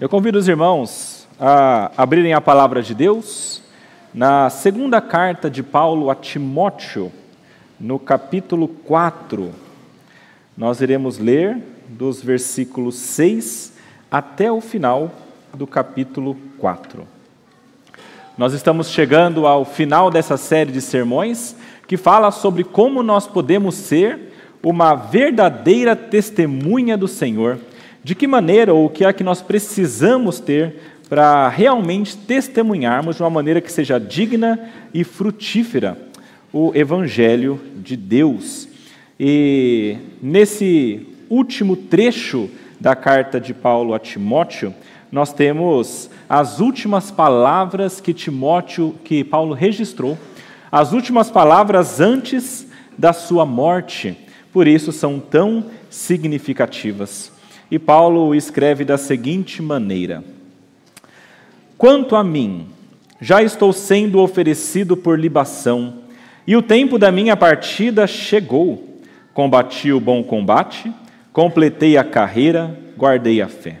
Eu convido os irmãos a abrirem a palavra de Deus na segunda carta de Paulo a Timóteo, no capítulo 4. Nós iremos ler dos versículos 6 até o final do capítulo 4. Nós estamos chegando ao final dessa série de sermões que fala sobre como nós podemos ser uma verdadeira testemunha do Senhor de que maneira ou o que é que nós precisamos ter para realmente testemunharmos de uma maneira que seja digna e frutífera o Evangelho de Deus? E nesse último trecho da carta de Paulo a Timóteo, nós temos as últimas palavras que Timóteo, que Paulo registrou, as últimas palavras antes da sua morte. Por isso são tão significativas. E Paulo escreve da seguinte maneira: Quanto a mim, já estou sendo oferecido por libação, e o tempo da minha partida chegou. Combati o bom combate, completei a carreira, guardei a fé.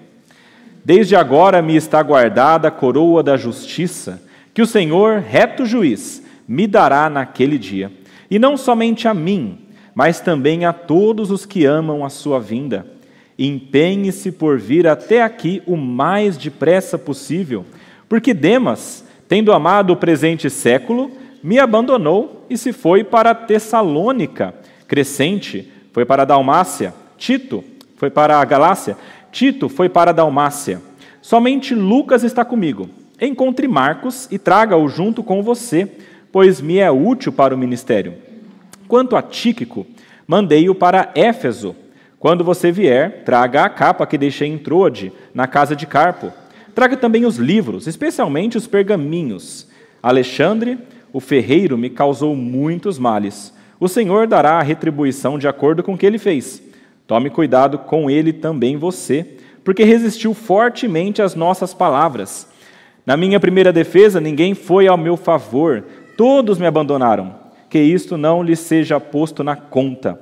Desde agora me está guardada a coroa da justiça, que o Senhor, reto juiz, me dará naquele dia, e não somente a mim, mas também a todos os que amam a sua vinda empenhe-se por vir até aqui o mais depressa possível, porque Demas, tendo amado o presente século, me abandonou e se foi para Tessalônica. Crescente foi para a Dalmácia, Tito foi para a Galácia, Tito foi para a Dalmácia. Somente Lucas está comigo. Encontre Marcos e traga-o junto com você, pois me é útil para o ministério. Quanto a Tíquico, mandei-o para Éfeso quando você vier, traga a capa que deixei em Troade, na casa de Carpo. Traga também os livros, especialmente os pergaminhos. Alexandre, o ferreiro, me causou muitos males. O Senhor dará a retribuição de acordo com o que ele fez. Tome cuidado com ele também você, porque resistiu fortemente às nossas palavras. Na minha primeira defesa, ninguém foi ao meu favor, todos me abandonaram. Que isto não lhe seja posto na conta.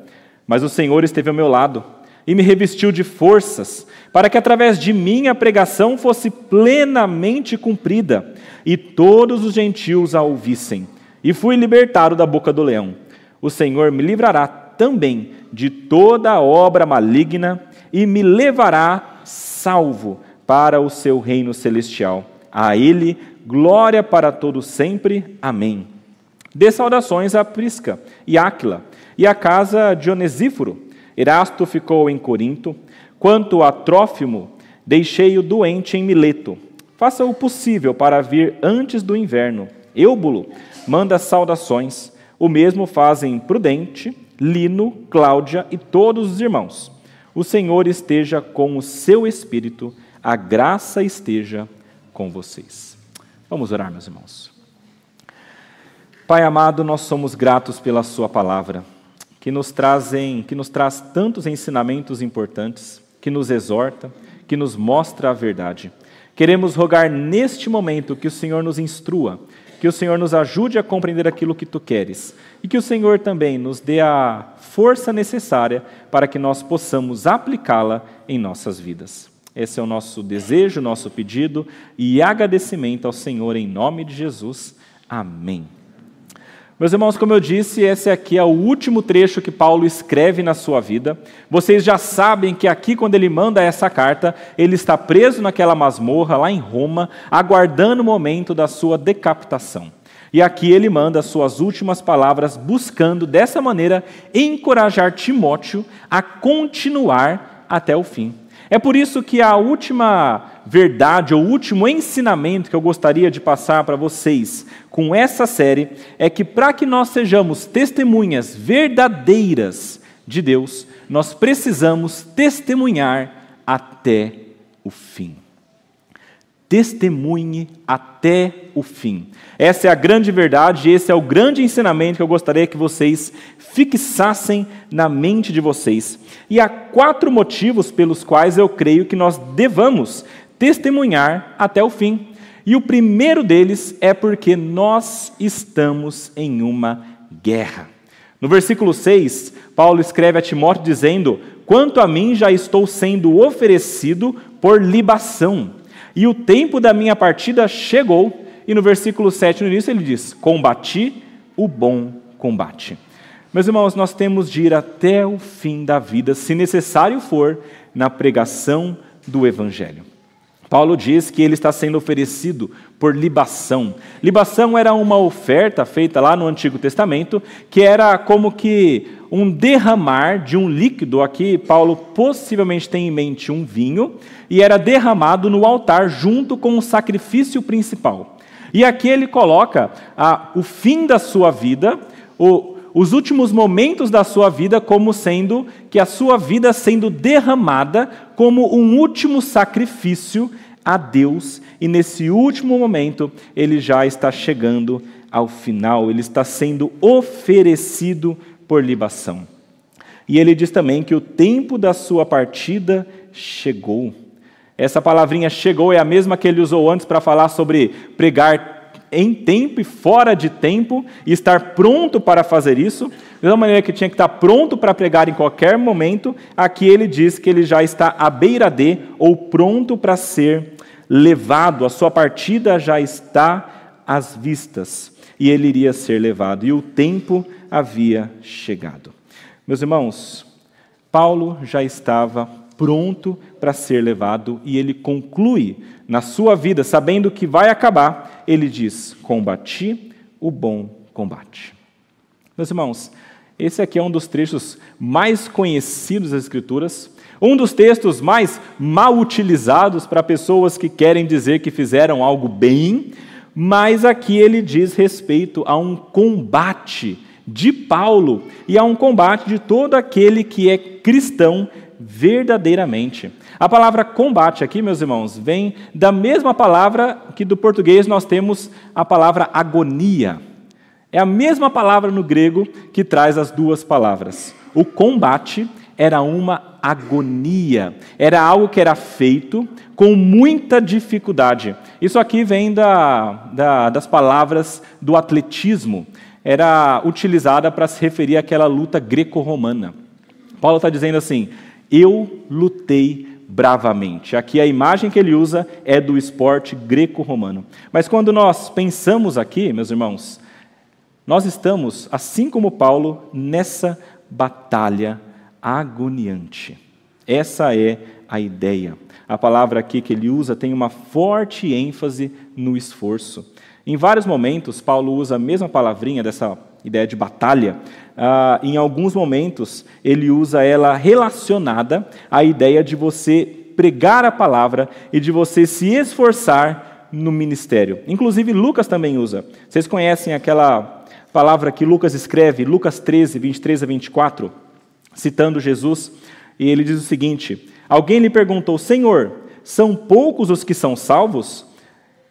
Mas o Senhor esteve ao meu lado e me revestiu de forças, para que através de mim a pregação fosse plenamente cumprida e todos os gentios a ouvissem. E fui libertado da boca do leão. O Senhor me livrará também de toda obra maligna e me levará salvo para o seu reino celestial. A Ele glória para todos sempre. Amém. Dê saudações a Prisca e Áquila e a casa de Onesíforo. Erasto ficou em Corinto. Quanto a Trófimo, deixei-o doente em Mileto. Faça o possível para vir antes do inverno. Eubulo manda saudações. O mesmo fazem Prudente, Lino, Cláudia e todos os irmãos. O Senhor esteja com o seu espírito, a graça esteja com vocês. Vamos orar, meus irmãos. Pai amado, nós somos gratos pela Sua palavra que nos trazem, que nos traz tantos ensinamentos importantes, que nos exorta, que nos mostra a verdade. Queremos rogar neste momento que o Senhor nos instrua, que o Senhor nos ajude a compreender aquilo que tu queres e que o Senhor também nos dê a força necessária para que nós possamos aplicá-la em nossas vidas. Esse é o nosso desejo, nosso pedido e agradecimento ao Senhor em nome de Jesus. Amém. Meus irmãos, como eu disse, esse aqui é o último trecho que Paulo escreve na sua vida. Vocês já sabem que aqui, quando ele manda essa carta, ele está preso naquela masmorra lá em Roma, aguardando o momento da sua decapitação. E aqui ele manda as suas últimas palavras, buscando dessa maneira encorajar Timóteo a continuar até o fim. É por isso que a última verdade, ou último ensinamento que eu gostaria de passar para vocês com essa série é que para que nós sejamos testemunhas verdadeiras de Deus, nós precisamos testemunhar até o fim. Testemunhe até o fim. Essa é a grande verdade, esse é o grande ensinamento que eu gostaria que vocês fixassem na mente de vocês. E há quatro motivos pelos quais eu creio que nós devamos testemunhar até o fim. E o primeiro deles é porque nós estamos em uma guerra. No versículo 6, Paulo escreve a Timóteo dizendo: Quanto a mim, já estou sendo oferecido por libação. e o tempo da minha partida chegou. E no versículo 7, no início, ele diz: Combati o bom combate. Meus irmãos, nós temos de ir até o fim da vida, se necessário for, na pregação do Evangelho. Paulo diz que ele está sendo oferecido por libação. Libação era uma oferta feita lá no Antigo Testamento, que era como que um derramar de um líquido. Aqui, Paulo possivelmente tem em mente um vinho, e era derramado no altar junto com o sacrifício principal. E aqui ele coloca o fim da sua vida, o, os últimos momentos da sua vida como sendo que a sua vida sendo derramada como um último sacrifício a Deus, e nesse último momento ele já está chegando ao final, ele está sendo oferecido por libação. E ele diz também que o tempo da sua partida chegou. Essa palavrinha chegou é a mesma que ele usou antes para falar sobre pregar em tempo e fora de tempo e estar pronto para fazer isso. Da mesma maneira que tinha que estar pronto para pregar em qualquer momento, aqui ele diz que ele já está à beira de ou pronto para ser levado, a sua partida já está às vistas e ele iria ser levado, e o tempo havia chegado. Meus irmãos, Paulo já estava pronto para ser levado e ele conclui na sua vida, sabendo que vai acabar, ele diz: Combati o bom combate. Meus irmãos, esse aqui é um dos trechos mais conhecidos das Escrituras, um dos textos mais mal utilizados para pessoas que querem dizer que fizeram algo bem, mas aqui ele diz respeito a um combate de Paulo e a um combate de todo aquele que é cristão verdadeiramente. A palavra combate aqui, meus irmãos, vem da mesma palavra que do português nós temos a palavra agonia. É a mesma palavra no grego que traz as duas palavras. O combate era uma agonia, era algo que era feito com muita dificuldade. Isso aqui vem da, da, das palavras do atletismo, era utilizada para se referir àquela luta greco-romana. Paulo está dizendo assim: eu lutei bravamente. Aqui a imagem que ele usa é do esporte greco-romano. Mas quando nós pensamos aqui, meus irmãos, nós estamos, assim como Paulo, nessa batalha agoniante. Essa é a ideia. A palavra aqui que ele usa tem uma forte ênfase no esforço. Em vários momentos, Paulo usa a mesma palavrinha dessa ideia de batalha, ah, em alguns momentos, ele usa ela relacionada à ideia de você pregar a palavra e de você se esforçar no ministério. Inclusive, Lucas também usa. Vocês conhecem aquela palavra que Lucas escreve, Lucas 13, 23 a 24, citando Jesus, e ele diz o seguinte: Alguém lhe perguntou, Senhor, são poucos os que são salvos?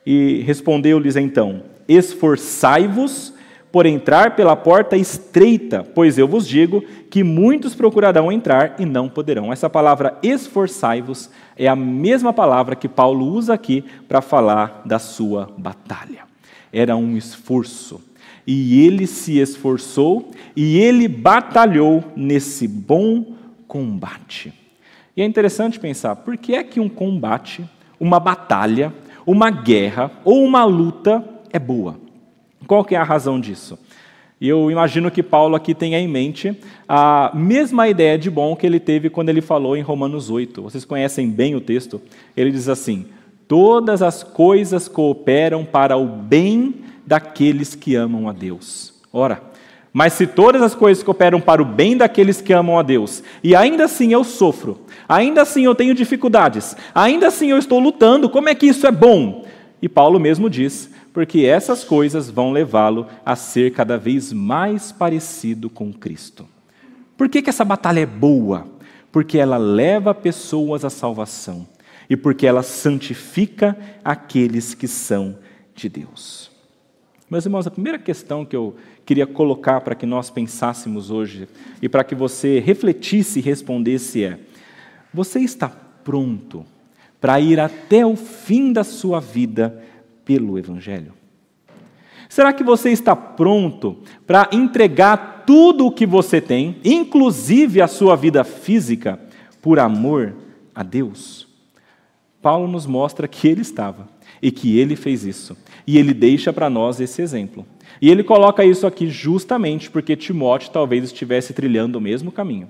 E respondeu-lhes então: Esforçai-vos por entrar pela porta estreita, pois eu vos digo que muitos procurarão entrar e não poderão. Essa palavra esforçai-vos é a mesma palavra que Paulo usa aqui para falar da sua batalha. Era um esforço. E ele se esforçou e ele batalhou nesse bom combate. E é interessante pensar, por que é que um combate, uma batalha, uma guerra ou uma luta é boa? Qual que é a razão disso? Eu imagino que Paulo aqui tenha em mente a mesma ideia de bom que ele teve quando ele falou em Romanos 8. Vocês conhecem bem o texto? Ele diz assim: Todas as coisas cooperam para o bem daqueles que amam a Deus. Ora, mas se todas as coisas cooperam para o bem daqueles que amam a Deus, e ainda assim eu sofro, ainda assim eu tenho dificuldades, ainda assim eu estou lutando, como é que isso é bom? E Paulo mesmo diz: porque essas coisas vão levá-lo a ser cada vez mais parecido com Cristo. Por que, que essa batalha é boa? Porque ela leva pessoas à salvação e porque ela santifica aqueles que são de Deus. Meus irmãos, a primeira questão que eu queria colocar para que nós pensássemos hoje e para que você refletisse e respondesse é: você está pronto para ir até o fim da sua vida pelo Evangelho? Será que você está pronto para entregar tudo o que você tem, inclusive a sua vida física, por amor a Deus? Paulo nos mostra que ele estava e que ele fez isso. E ele deixa para nós esse exemplo. E ele coloca isso aqui justamente porque Timóteo talvez estivesse trilhando o mesmo caminho.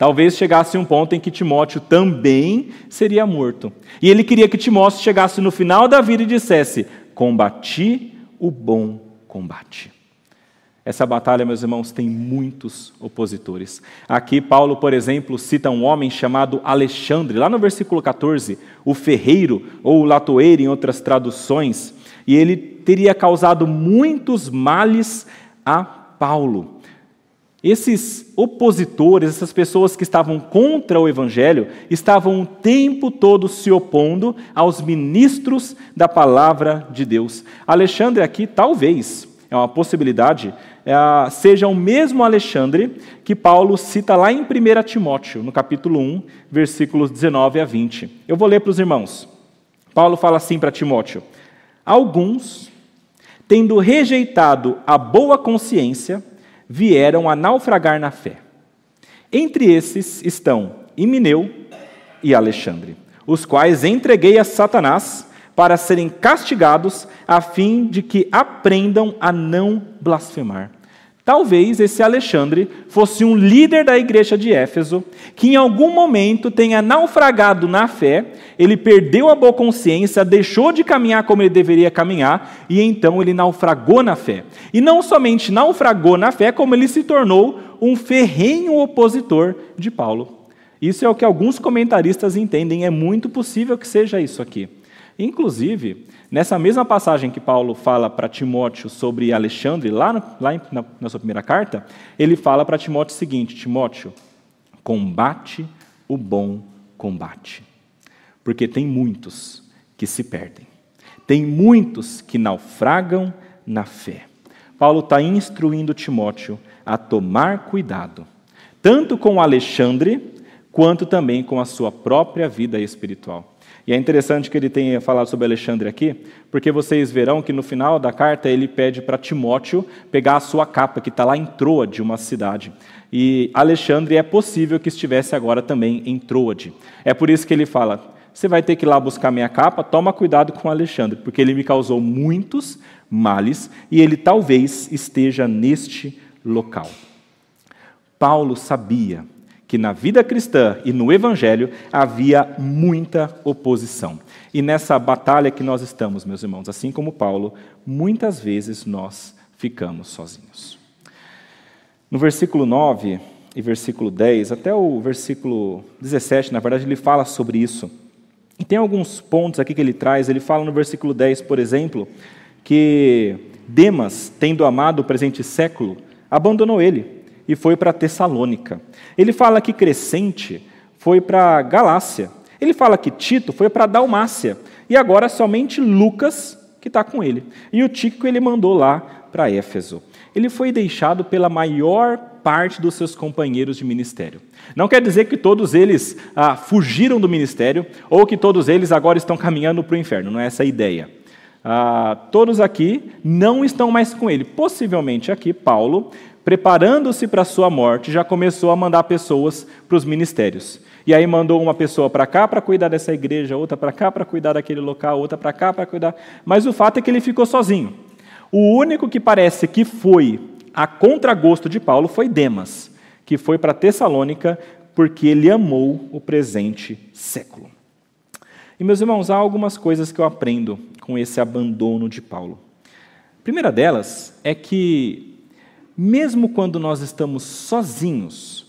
Talvez chegasse um ponto em que Timóteo também seria morto. E ele queria que Timóteo chegasse no final da vida e dissesse: Combati o bom combate. Essa batalha, meus irmãos, tem muitos opositores. Aqui, Paulo, por exemplo, cita um homem chamado Alexandre, lá no versículo 14, o ferreiro ou o latoeiro, em outras traduções, e ele teria causado muitos males a Paulo. Esses opositores, essas pessoas que estavam contra o Evangelho, estavam o tempo todo se opondo aos ministros da palavra de Deus. Alexandre, aqui, talvez, é uma possibilidade, é, seja o mesmo Alexandre que Paulo cita lá em 1 Timóteo, no capítulo 1, versículos 19 a 20. Eu vou ler para os irmãos. Paulo fala assim para Timóteo: Alguns, tendo rejeitado a boa consciência, vieram a naufragar na fé. Entre esses estão Imineu e Alexandre, os quais entreguei a Satanás para serem castigados, a fim de que aprendam a não blasfemar. Talvez esse Alexandre fosse um líder da igreja de Éfeso, que em algum momento tenha naufragado na fé, ele perdeu a boa consciência, deixou de caminhar como ele deveria caminhar, e então ele naufragou na fé. E não somente naufragou na fé, como ele se tornou um ferrenho opositor de Paulo. Isso é o que alguns comentaristas entendem, é muito possível que seja isso aqui. Inclusive, nessa mesma passagem que Paulo fala para Timóteo sobre Alexandre, lá, no, lá na, na sua primeira carta, ele fala para Timóteo o seguinte: Timóteo, combate o bom combate. Porque tem muitos que se perdem, tem muitos que naufragam na fé. Paulo está instruindo Timóteo a tomar cuidado, tanto com Alexandre, quanto também com a sua própria vida espiritual. E é interessante que ele tenha falado sobre Alexandre aqui, porque vocês verão que no final da carta ele pede para Timóteo pegar a sua capa, que está lá em Troade, uma cidade. E Alexandre é possível que estivesse agora também em Troade. É por isso que ele fala: você vai ter que ir lá buscar minha capa, toma cuidado com Alexandre, porque ele me causou muitos males e ele talvez esteja neste local. Paulo sabia que na vida cristã e no evangelho havia muita oposição. E nessa batalha que nós estamos, meus irmãos, assim como Paulo, muitas vezes nós ficamos sozinhos. No versículo 9 e versículo 10, até o versículo 17, na verdade, ele fala sobre isso. E tem alguns pontos aqui que ele traz. Ele fala no versículo 10, por exemplo, que Demas, tendo amado o presente século, abandonou ele e foi para Tessalônica. Ele fala que Crescente foi para Galácia. Ele fala que Tito foi para Dalmácia. E agora somente Lucas que está com ele. E o Tico ele mandou lá para Éfeso. Ele foi deixado pela maior parte dos seus companheiros de ministério. Não quer dizer que todos eles ah, fugiram do ministério ou que todos eles agora estão caminhando para o inferno, não é essa a ideia. Ah, todos aqui não estão mais com ele. Possivelmente aqui, Paulo preparando-se para a sua morte, já começou a mandar pessoas para os ministérios. E aí mandou uma pessoa para cá para cuidar dessa igreja, outra para cá para cuidar daquele local, outra para cá para cuidar. Mas o fato é que ele ficou sozinho. O único que parece que foi a contragosto de Paulo foi Demas, que foi para Tessalônica porque ele amou o presente século. E meus irmãos, há algumas coisas que eu aprendo com esse abandono de Paulo. A primeira delas é que mesmo quando nós estamos sozinhos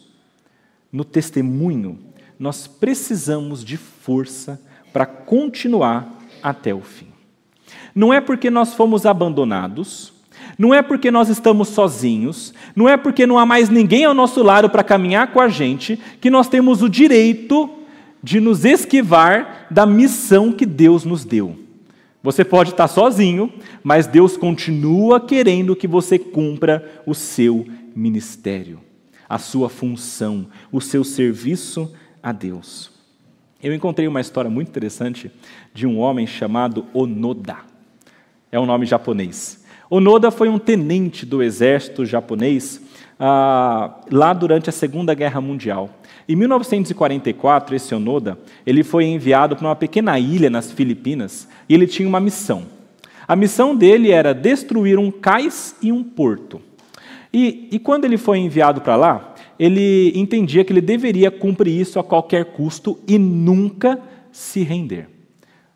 no testemunho, nós precisamos de força para continuar até o fim. Não é porque nós fomos abandonados, não é porque nós estamos sozinhos, não é porque não há mais ninguém ao nosso lado para caminhar com a gente, que nós temos o direito de nos esquivar da missão que Deus nos deu. Você pode estar sozinho, mas Deus continua querendo que você cumpra o seu ministério, a sua função, o seu serviço a Deus. Eu encontrei uma história muito interessante de um homem chamado Onoda. É um nome japonês. Onoda foi um tenente do exército japonês ah, lá durante a Segunda Guerra Mundial. Em 1944, esse Onoda, ele foi enviado para uma pequena ilha nas Filipinas e ele tinha uma missão. A missão dele era destruir um cais e um porto. E, e quando ele foi enviado para lá, ele entendia que ele deveria cumprir isso a qualquer custo e nunca se render.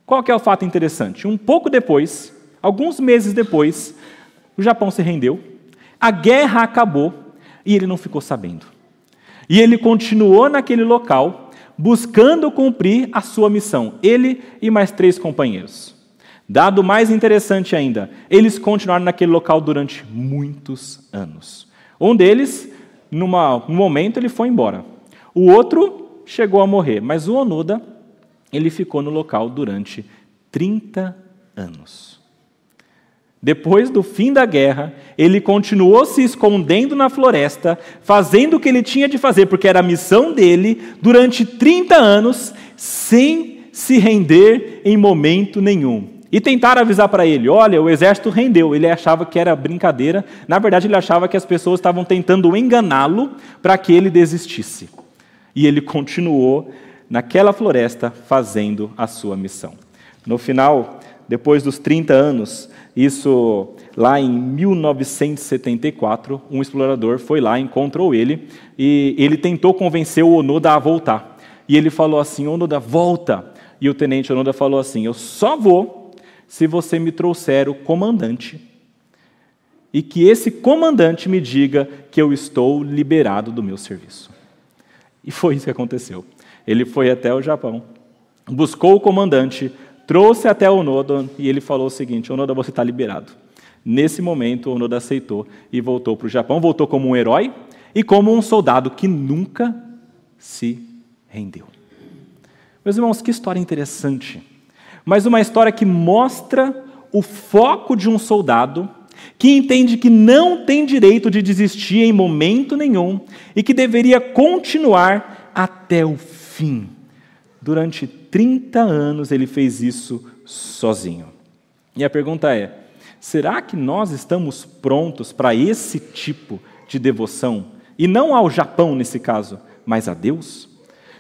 Qual que é o fato interessante? Um pouco depois, alguns meses depois, o Japão se rendeu, a guerra acabou e ele não ficou sabendo. E ele continuou naquele local, buscando cumprir a sua missão, ele e mais três companheiros. Dado mais interessante ainda, eles continuaram naquele local durante muitos anos. Um deles, numa, num momento, ele foi embora. O outro chegou a morrer, mas o Onoda, ele ficou no local durante 30 anos. Depois do fim da guerra, ele continuou se escondendo na floresta, fazendo o que ele tinha de fazer, porque era a missão dele, durante 30 anos, sem se render em momento nenhum. E tentaram avisar para ele: olha, o exército rendeu. Ele achava que era brincadeira. Na verdade, ele achava que as pessoas estavam tentando enganá-lo para que ele desistisse. E ele continuou naquela floresta fazendo a sua missão. No final, depois dos 30 anos, isso lá em 1974, um explorador foi lá, encontrou ele e ele tentou convencer o Onoda a voltar. E ele falou assim: Onoda, volta. E o tenente Onoda falou assim: Eu só vou se você me trouxer o comandante e que esse comandante me diga que eu estou liberado do meu serviço. E foi isso que aconteceu. Ele foi até o Japão, buscou o comandante, trouxe até o Onoda e ele falou o seguinte: Onoda, você está liberado. Nesse momento, Onoda aceitou e voltou para o Japão. Voltou como um herói e como um soldado que nunca se rendeu. Meus irmãos, que história interessante. Mas uma história que mostra o foco de um soldado que entende que não tem direito de desistir em momento nenhum e que deveria continuar até o fim. Durante 30 anos ele fez isso sozinho. E a pergunta é: será que nós estamos prontos para esse tipo de devoção? E não ao Japão nesse caso, mas a Deus?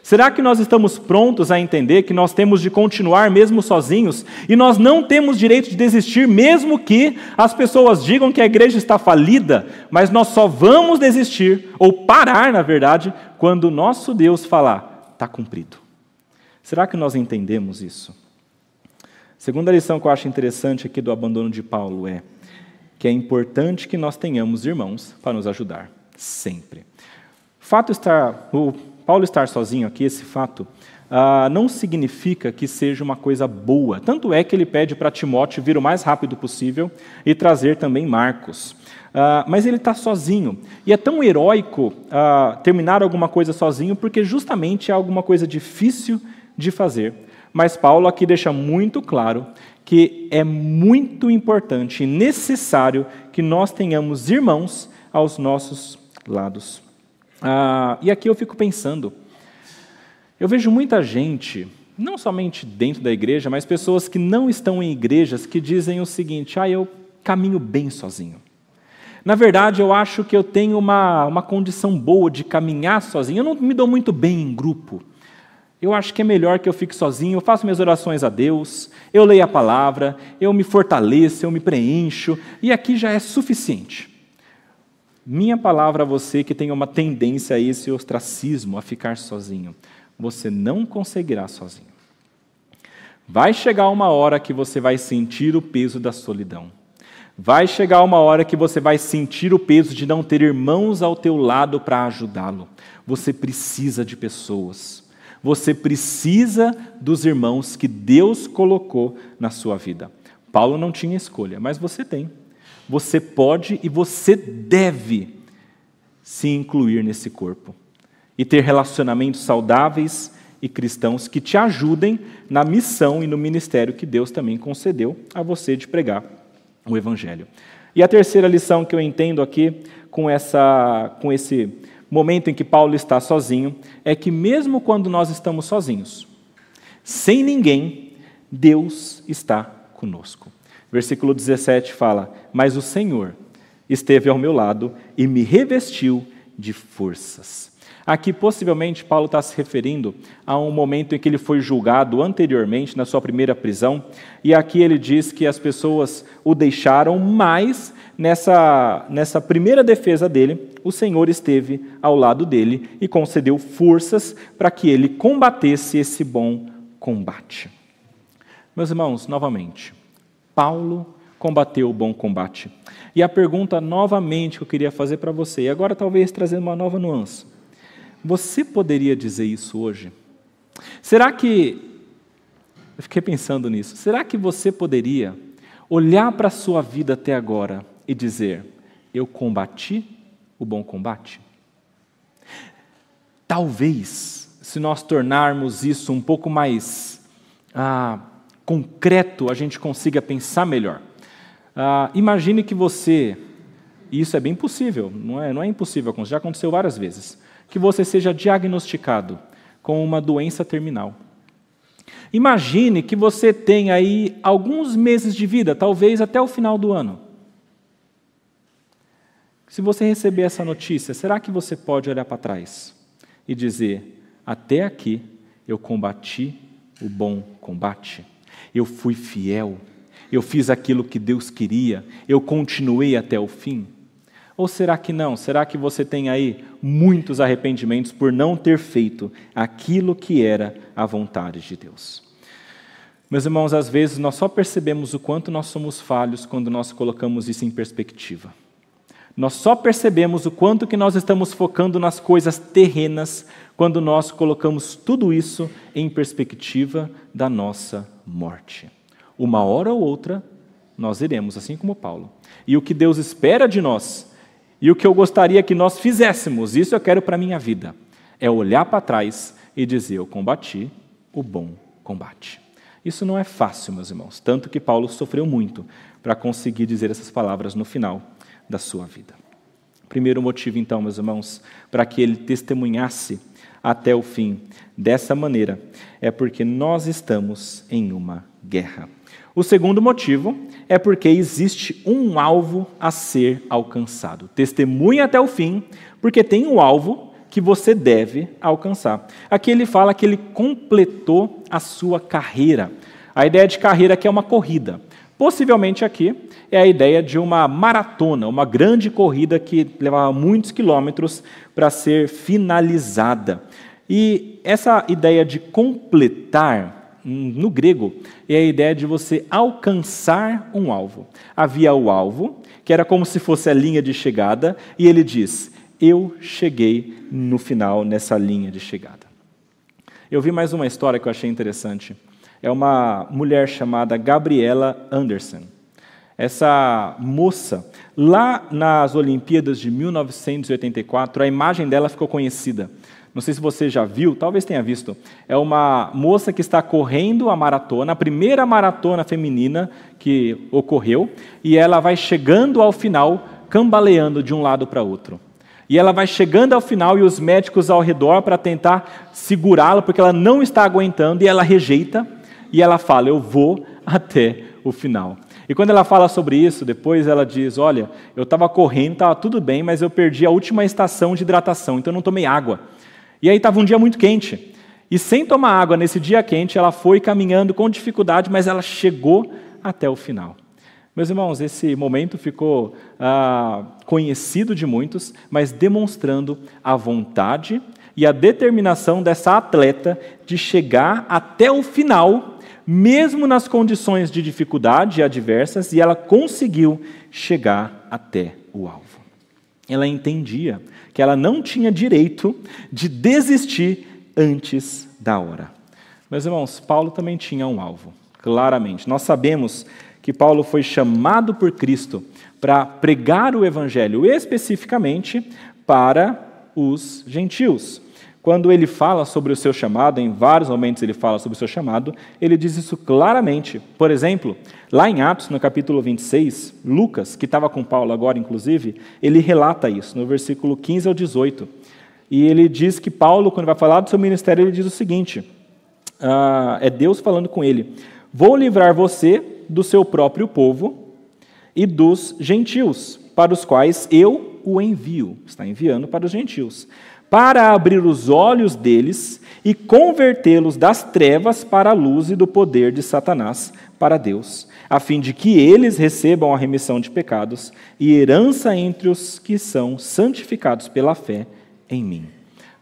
Será que nós estamos prontos a entender que nós temos de continuar mesmo sozinhos e nós não temos direito de desistir, mesmo que as pessoas digam que a igreja está falida, mas nós só vamos desistir, ou parar, na verdade, quando o nosso Deus falar: está cumprido. Será que nós entendemos isso? Segunda lição que eu acho interessante aqui do abandono de Paulo é que é importante que nós tenhamos irmãos para nos ajudar, sempre. Fato estar, o Paulo estar sozinho aqui, esse fato, ah, não significa que seja uma coisa boa. Tanto é que ele pede para Timóteo vir o mais rápido possível e trazer também Marcos. Ah, mas ele está sozinho. E é tão heróico ah, terminar alguma coisa sozinho, porque justamente é alguma coisa difícil de fazer. Mas Paulo aqui deixa muito claro que é muito importante e necessário que nós tenhamos irmãos aos nossos lados. Ah, e aqui eu fico pensando, eu vejo muita gente, não somente dentro da igreja, mas pessoas que não estão em igrejas que dizem o seguinte: ah, eu caminho bem sozinho. Na verdade, eu acho que eu tenho uma, uma condição boa de caminhar sozinho, eu não me dou muito bem em grupo. Eu acho que é melhor que eu fique sozinho, eu faço minhas orações a Deus, eu leio a palavra, eu me fortaleço, eu me preencho, e aqui já é suficiente. Minha palavra a você que tem uma tendência a esse ostracismo, a ficar sozinho, você não conseguirá sozinho. Vai chegar uma hora que você vai sentir o peso da solidão. Vai chegar uma hora que você vai sentir o peso de não ter irmãos ao teu lado para ajudá-lo. Você precisa de pessoas. Você precisa dos irmãos que Deus colocou na sua vida. Paulo não tinha escolha, mas você tem. Você pode e você deve se incluir nesse corpo e ter relacionamentos saudáveis e cristãos que te ajudem na missão e no ministério que Deus também concedeu a você de pregar o evangelho. E a terceira lição que eu entendo aqui com essa com esse momento em que Paulo está sozinho, é que mesmo quando nós estamos sozinhos, sem ninguém, Deus está conosco. Versículo 17 fala: Mas o Senhor esteve ao meu lado e me revestiu de forças. Aqui, possivelmente, Paulo está se referindo a um momento em que ele foi julgado anteriormente, na sua primeira prisão, e aqui ele diz que as pessoas o deixaram, mas nessa, nessa primeira defesa dele, o Senhor esteve ao lado dele e concedeu forças para que ele combatesse esse bom combate. Meus irmãos, novamente, Paulo combateu o bom combate. E a pergunta novamente que eu queria fazer para você, e agora talvez trazendo uma nova nuance. Você poderia dizer isso hoje? Será que. Eu fiquei pensando nisso. Será que você poderia olhar para a sua vida até agora e dizer: Eu combati o bom combate? Talvez, se nós tornarmos isso um pouco mais ah, concreto, a gente consiga pensar melhor. Ah, imagine que você, e isso é bem possível, não é, não é impossível, já aconteceu várias vezes que você seja diagnosticado com uma doença terminal. Imagine que você tem aí alguns meses de vida, talvez até o final do ano. Se você receber essa notícia, será que você pode olhar para trás e dizer: Até aqui eu combati o bom combate, eu fui fiel, eu fiz aquilo que Deus queria, eu continuei até o fim? Ou será que não? Será que você tem aí muitos arrependimentos por não ter feito aquilo que era a vontade de Deus? Meus irmãos, às vezes nós só percebemos o quanto nós somos falhos quando nós colocamos isso em perspectiva. Nós só percebemos o quanto que nós estamos focando nas coisas terrenas quando nós colocamos tudo isso em perspectiva da nossa morte. Uma hora ou outra nós iremos, assim como Paulo. E o que Deus espera de nós e o que eu gostaria que nós fizéssemos, isso eu quero para a minha vida, é olhar para trás e dizer: Eu combati o bom combate. Isso não é fácil, meus irmãos, tanto que Paulo sofreu muito para conseguir dizer essas palavras no final da sua vida. Primeiro motivo, então, meus irmãos, para que ele testemunhasse até o fim dessa maneira, é porque nós estamos em uma guerra. O segundo motivo é porque existe um alvo a ser alcançado. Testemunhe até o fim, porque tem um alvo que você deve alcançar. Aqui ele fala que ele completou a sua carreira. A ideia de carreira aqui é uma corrida. Possivelmente aqui é a ideia de uma maratona, uma grande corrida que levava muitos quilômetros para ser finalizada. E essa ideia de completar no grego, é a ideia de você alcançar um alvo. Havia o alvo, que era como se fosse a linha de chegada, e ele diz: Eu cheguei no final nessa linha de chegada. Eu vi mais uma história que eu achei interessante. É uma mulher chamada Gabriela Anderson. Essa moça, lá nas Olimpíadas de 1984, a imagem dela ficou conhecida não sei se você já viu, talvez tenha visto. É uma moça que está correndo a maratona, a primeira maratona feminina que ocorreu, e ela vai chegando ao final, cambaleando de um lado para outro. E ela vai chegando ao final e os médicos ao redor para tentar segurá-la, porque ela não está aguentando, e ela rejeita, e ela fala: Eu vou até o final. E quando ela fala sobre isso, depois ela diz: Olha, eu estava correndo, estava tudo bem, mas eu perdi a última estação de hidratação, então eu não tomei água. E aí estava um dia muito quente. E sem tomar água nesse dia quente, ela foi caminhando com dificuldade, mas ela chegou até o final. Meus irmãos, esse momento ficou ah, conhecido de muitos, mas demonstrando a vontade e a determinação dessa atleta de chegar até o final, mesmo nas condições de dificuldade adversas, e ela conseguiu chegar até o alvo. Ela entendia que ela não tinha direito de desistir antes da hora. Meus irmãos, Paulo também tinha um alvo, claramente. Nós sabemos que Paulo foi chamado por Cristo para pregar o evangelho especificamente para os gentios. Quando ele fala sobre o seu chamado, em vários momentos ele fala sobre o seu chamado, ele diz isso claramente. Por exemplo, lá em Atos, no capítulo 26, Lucas, que estava com Paulo agora, inclusive, ele relata isso, no versículo 15 ao 18. E ele diz que Paulo, quando vai falar do seu ministério, ele diz o seguinte: ah, é Deus falando com ele: Vou livrar você do seu próprio povo e dos gentios, para os quais eu o envio. Está enviando para os gentios para abrir os olhos deles e convertê-los das trevas para a luz e do poder de Satanás para Deus, a fim de que eles recebam a remissão de pecados e herança entre os que são santificados pela fé em mim.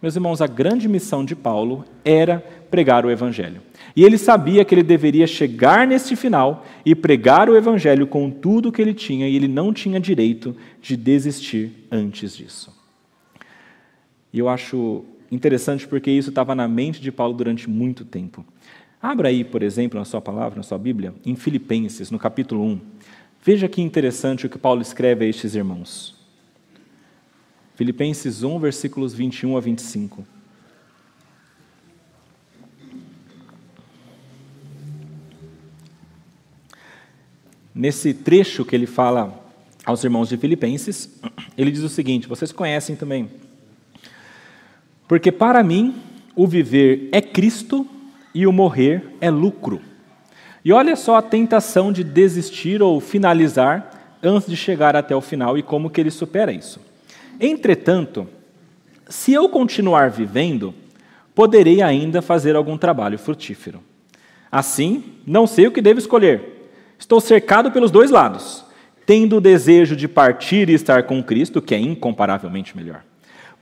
Meus irmãos, a grande missão de Paulo era pregar o Evangelho. E ele sabia que ele deveria chegar neste final e pregar o Evangelho com tudo que ele tinha, e ele não tinha direito de desistir antes disso. E eu acho interessante porque isso estava na mente de Paulo durante muito tempo. Abra aí, por exemplo, na sua palavra, na sua Bíblia, em Filipenses, no capítulo 1. Veja que interessante o que Paulo escreve a estes irmãos. Filipenses 1, versículos 21 a 25. Nesse trecho que ele fala aos irmãos de Filipenses, ele diz o seguinte: vocês conhecem também. Porque para mim o viver é Cristo e o morrer é lucro. E olha só a tentação de desistir ou finalizar antes de chegar até o final e como que ele supera isso. Entretanto, se eu continuar vivendo, poderei ainda fazer algum trabalho frutífero. Assim, não sei o que devo escolher. Estou cercado pelos dois lados, tendo o desejo de partir e estar com Cristo, que é incomparavelmente melhor.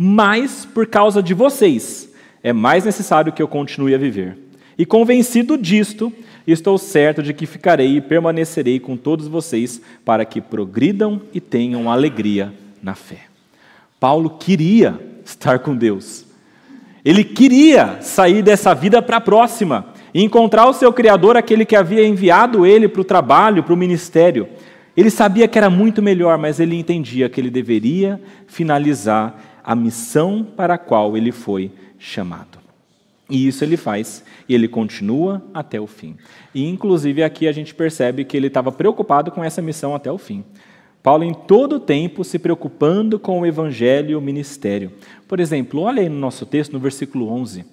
Mas, por causa de vocês, é mais necessário que eu continue a viver. E convencido disto, estou certo de que ficarei e permanecerei com todos vocês para que progridam e tenham alegria na fé. Paulo queria estar com Deus. Ele queria sair dessa vida para a próxima e encontrar o seu Criador, aquele que havia enviado ele para o trabalho, para o ministério. Ele sabia que era muito melhor, mas ele entendia que ele deveria finalizar a missão para a qual ele foi chamado. E isso ele faz, e ele continua até o fim. E, inclusive, aqui a gente percebe que ele estava preocupado com essa missão até o fim. Paulo, em todo o tempo, se preocupando com o evangelho e o ministério. Por exemplo, olha aí no nosso texto, no versículo 11.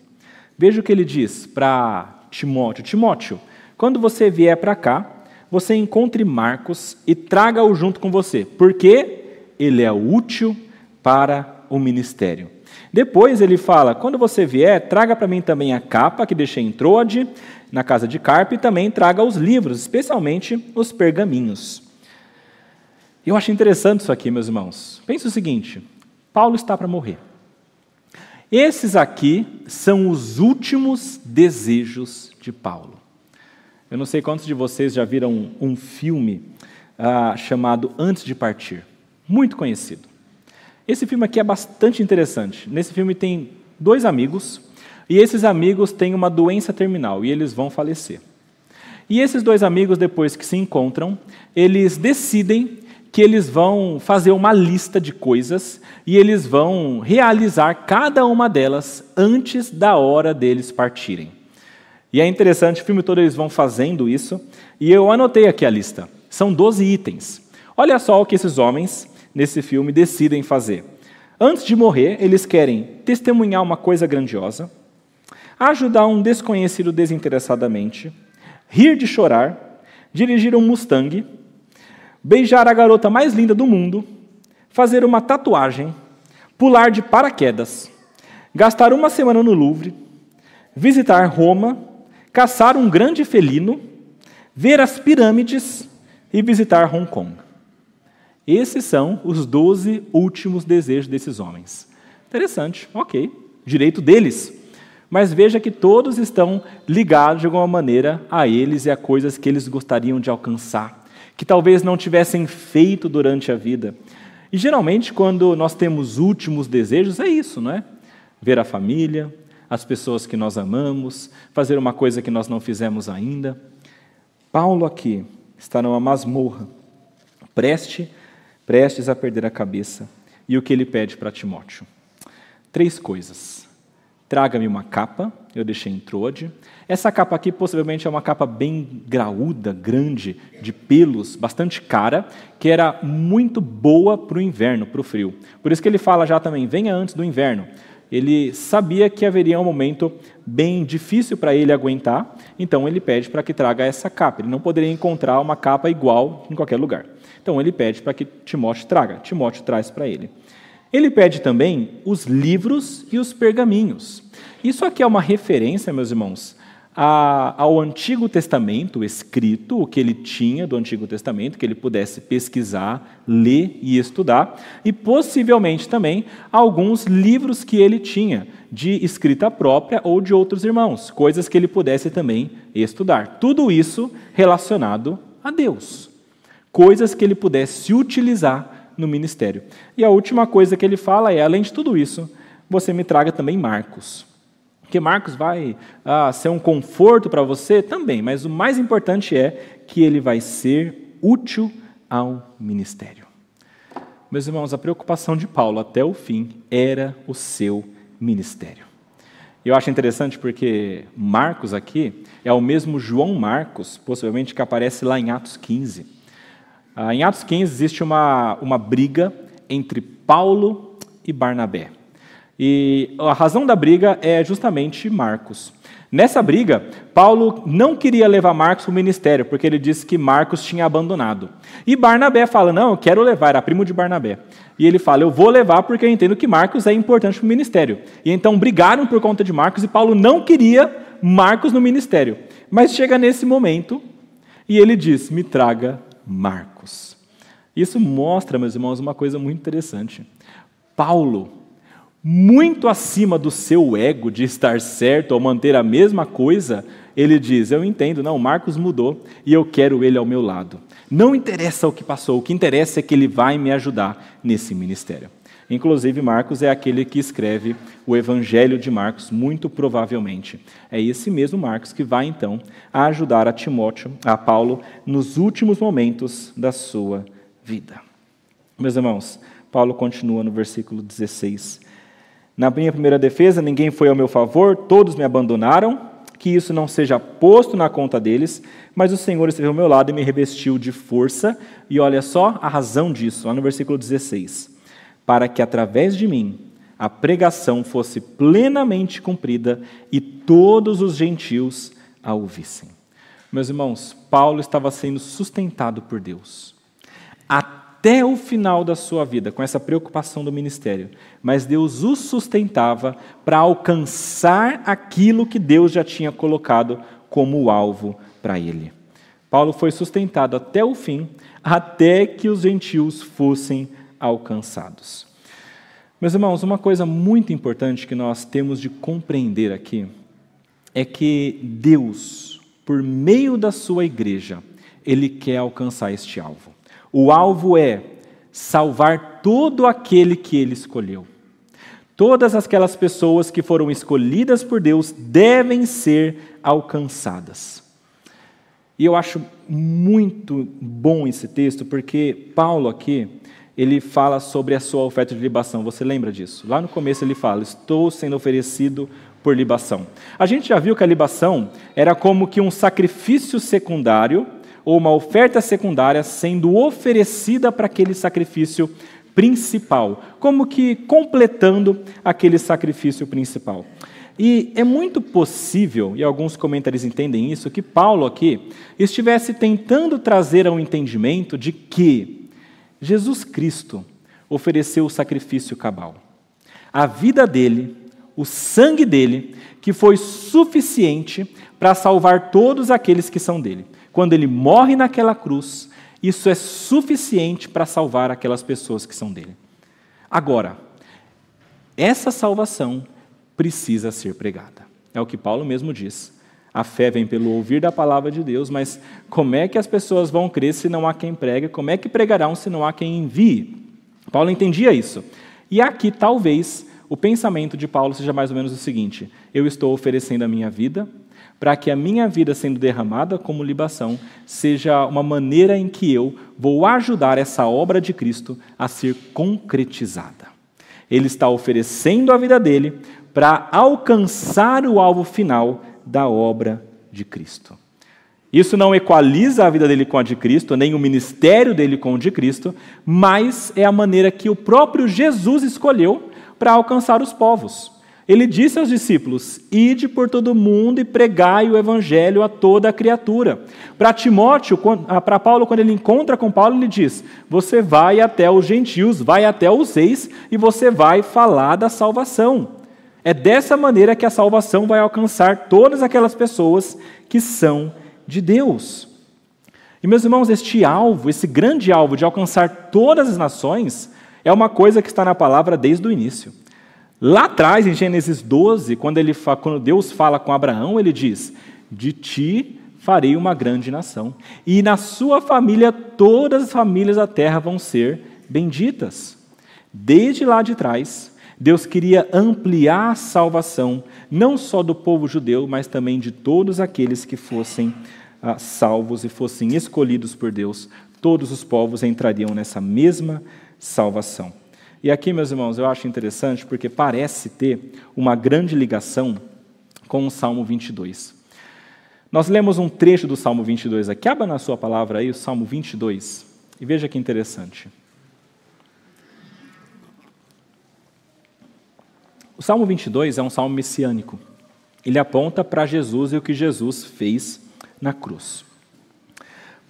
Veja o que ele diz para Timóteo: Timóteo, quando você vier para cá, você encontre Marcos e traga-o junto com você, porque ele é útil para o ministério. Depois ele fala: quando você vier, traga para mim também a capa que deixei em Troade, na casa de Carpe, e também traga os livros, especialmente os pergaminhos. Eu acho interessante isso aqui, meus irmãos. Pense o seguinte: Paulo está para morrer. Esses aqui são os últimos desejos de Paulo. Eu não sei quantos de vocês já viram um, um filme ah, chamado Antes de Partir, muito conhecido. Esse filme aqui é bastante interessante. Nesse filme tem dois amigos, e esses amigos têm uma doença terminal e eles vão falecer. E esses dois amigos, depois que se encontram, eles decidem que eles vão fazer uma lista de coisas e eles vão realizar cada uma delas antes da hora deles partirem. E é interessante, o filme todo eles vão fazendo isso, e eu anotei aqui a lista. São 12 itens. Olha só o que esses homens, nesse filme, decidem fazer. Antes de morrer, eles querem testemunhar uma coisa grandiosa, ajudar um desconhecido desinteressadamente, rir de chorar, dirigir um Mustang, beijar a garota mais linda do mundo, fazer uma tatuagem, pular de paraquedas, gastar uma semana no Louvre, visitar Roma, caçar um grande felino, ver as pirâmides e visitar Hong Kong. Esses são os doze últimos desejos desses homens. Interessante, ok, direito deles. Mas veja que todos estão ligados de alguma maneira a eles e a coisas que eles gostariam de alcançar que talvez não tivessem feito durante a vida. E geralmente, quando nós temos últimos desejos, é isso, não é? Ver a família, as pessoas que nós amamos, fazer uma coisa que nós não fizemos ainda. Paulo aqui está numa masmorra, preste, prestes a perder a cabeça. E o que ele pede para Timóteo? Três coisas. Traga-me uma capa, eu deixei em Troade. Essa capa aqui possivelmente é uma capa bem graúda, grande, de pelos, bastante cara, que era muito boa para o inverno, para o frio. Por isso que ele fala já também, venha antes do inverno. Ele sabia que haveria um momento bem difícil para ele aguentar, então ele pede para que traga essa capa. Ele não poderia encontrar uma capa igual em qualquer lugar. Então ele pede para que Timóteo traga. Timóteo traz para ele. Ele pede também os livros e os pergaminhos. Isso aqui é uma referência, meus irmãos, ao Antigo Testamento escrito, o que ele tinha do Antigo Testamento, que ele pudesse pesquisar, ler e estudar, e possivelmente também alguns livros que ele tinha de escrita própria ou de outros irmãos, coisas que ele pudesse também estudar. Tudo isso relacionado a Deus, coisas que ele pudesse utilizar no ministério. E a última coisa que ele fala é: além de tudo isso, você me traga também Marcos. Que Marcos vai ah, ser um conforto para você também, mas o mais importante é que ele vai ser útil ao ministério. Meus irmãos, a preocupação de Paulo até o fim era o seu ministério. Eu acho interessante porque Marcos aqui é o mesmo João Marcos, possivelmente que aparece lá em Atos 15. Ah, em Atos 15 existe uma, uma briga entre Paulo e Barnabé. E a razão da briga é justamente Marcos. Nessa briga, Paulo não queria levar Marcos para o ministério, porque ele disse que Marcos tinha abandonado. E Barnabé fala: Não, eu quero levar, era primo de Barnabé. E ele fala: Eu vou levar porque eu entendo que Marcos é importante para o ministério. E então brigaram por conta de Marcos e Paulo não queria Marcos no ministério. Mas chega nesse momento e ele diz: Me traga Marcos. Isso mostra, meus irmãos, uma coisa muito interessante. Paulo muito acima do seu ego de estar certo ou manter a mesma coisa, ele diz: Eu entendo, não, Marcos mudou e eu quero ele ao meu lado. Não interessa o que passou, o que interessa é que ele vai me ajudar nesse ministério. Inclusive, Marcos é aquele que escreve o Evangelho de Marcos, muito provavelmente. É esse mesmo Marcos que vai então ajudar a Timóteo, a Paulo, nos últimos momentos da sua vida. Meus irmãos, Paulo continua no versículo 16 na minha primeira defesa, ninguém foi ao meu favor, todos me abandonaram. Que isso não seja posto na conta deles, mas o Senhor esteve ao meu lado e me revestiu de força. E olha só a razão disso, lá no versículo 16: para que através de mim a pregação fosse plenamente cumprida e todos os gentios a ouvissem. Meus irmãos, Paulo estava sendo sustentado por Deus. Até até o final da sua vida com essa preocupação do ministério, mas Deus o sustentava para alcançar aquilo que Deus já tinha colocado como alvo para ele. Paulo foi sustentado até o fim, até que os gentios fossem alcançados. Meus irmãos, uma coisa muito importante que nós temos de compreender aqui é que Deus, por meio da sua igreja, ele quer alcançar este alvo. O alvo é salvar todo aquele que ele escolheu. Todas aquelas pessoas que foram escolhidas por Deus devem ser alcançadas. E eu acho muito bom esse texto, porque Paulo aqui, ele fala sobre a sua oferta de libação. Você lembra disso? Lá no começo ele fala: Estou sendo oferecido por libação. A gente já viu que a libação era como que um sacrifício secundário ou uma oferta secundária sendo oferecida para aquele sacrifício principal, como que completando aquele sacrifício principal. E é muito possível, e alguns comentaristas entendem isso, que Paulo aqui estivesse tentando trazer ao entendimento de que Jesus Cristo ofereceu o sacrifício cabal. A vida dele, o sangue dele, que foi suficiente para salvar todos aqueles que são dele quando ele morre naquela cruz, isso é suficiente para salvar aquelas pessoas que são dele. Agora, essa salvação precisa ser pregada. É o que Paulo mesmo diz. A fé vem pelo ouvir da palavra de Deus, mas como é que as pessoas vão crer se não há quem pregue? Como é que pregarão se não há quem envie? Paulo entendia isso. E aqui, talvez, o pensamento de Paulo seja mais ou menos o seguinte: eu estou oferecendo a minha vida, para que a minha vida sendo derramada como libação seja uma maneira em que eu vou ajudar essa obra de Cristo a ser concretizada. Ele está oferecendo a vida dele para alcançar o alvo final da obra de Cristo. Isso não equaliza a vida dele com a de Cristo, nem o ministério dele com o de Cristo, mas é a maneira que o próprio Jesus escolheu para alcançar os povos. Ele disse aos discípulos: Ide por todo mundo e pregai o evangelho a toda a criatura. Para Timóteo, ah, para Paulo, quando ele encontra com Paulo, ele diz: Você vai até os gentios, vai até os reis e você vai falar da salvação. É dessa maneira que a salvação vai alcançar todas aquelas pessoas que são de Deus. E meus irmãos, este alvo, esse grande alvo de alcançar todas as nações, é uma coisa que está na palavra desde o início. Lá atrás, em Gênesis 12, quando, ele, quando Deus fala com Abraão, ele diz: De ti farei uma grande nação, e na sua família todas as famílias da terra vão ser benditas. Desde lá de trás, Deus queria ampliar a salvação, não só do povo judeu, mas também de todos aqueles que fossem ah, salvos e fossem escolhidos por Deus. Todos os povos entrariam nessa mesma salvação. E aqui, meus irmãos, eu acho interessante porque parece ter uma grande ligação com o Salmo 22. Nós lemos um trecho do Salmo 22 aqui. Abra na sua palavra aí o Salmo 22 e veja que interessante. O Salmo 22 é um salmo messiânico. Ele aponta para Jesus e o que Jesus fez na cruz.